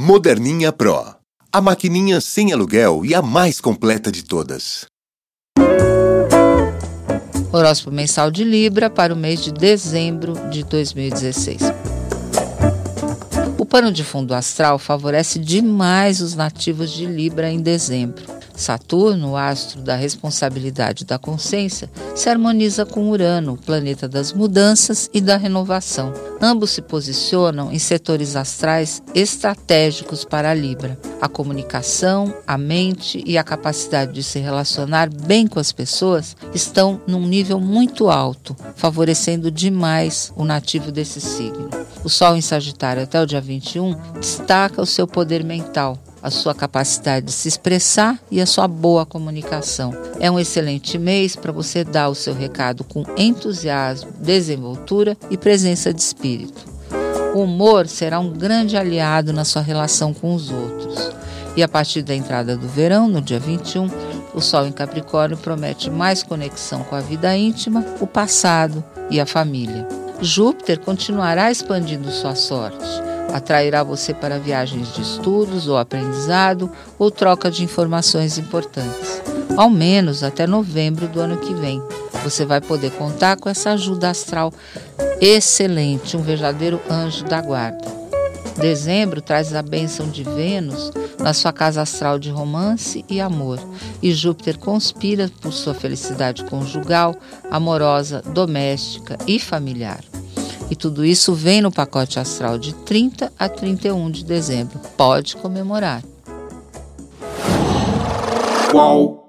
Moderninha Pro. A maquininha sem aluguel e a mais completa de todas. Horóscopo mensal de Libra para o mês de dezembro de 2016. O pano de fundo astral favorece demais os nativos de Libra em dezembro. Saturno, o astro da responsabilidade da consciência, se harmoniza com Urano, o planeta das mudanças e da renovação. Ambos se posicionam em setores astrais estratégicos para a Libra. A comunicação, a mente e a capacidade de se relacionar bem com as pessoas estão num nível muito alto, favorecendo demais o nativo desse signo. O Sol em Sagitário até o dia 21 destaca o seu poder mental, a sua capacidade de se expressar e a sua boa comunicação. É um excelente mês para você dar o seu recado com entusiasmo, desenvoltura e presença de espírito. O humor será um grande aliado na sua relação com os outros. E a partir da entrada do verão, no dia 21, o Sol em Capricórnio promete mais conexão com a vida íntima, o passado e a família. Júpiter continuará expandindo sua sorte atrairá você para viagens de estudos ou aprendizado ou troca de informações importantes. Ao menos até novembro do ano que vem. Você vai poder contar com essa ajuda astral excelente, um verdadeiro anjo da guarda. Dezembro traz a bênção de Vênus na sua casa astral de romance e amor, e Júpiter conspira por sua felicidade conjugal, amorosa, doméstica e familiar. E tudo isso vem no pacote astral de 30 a 31 de dezembro. Pode comemorar. Qual?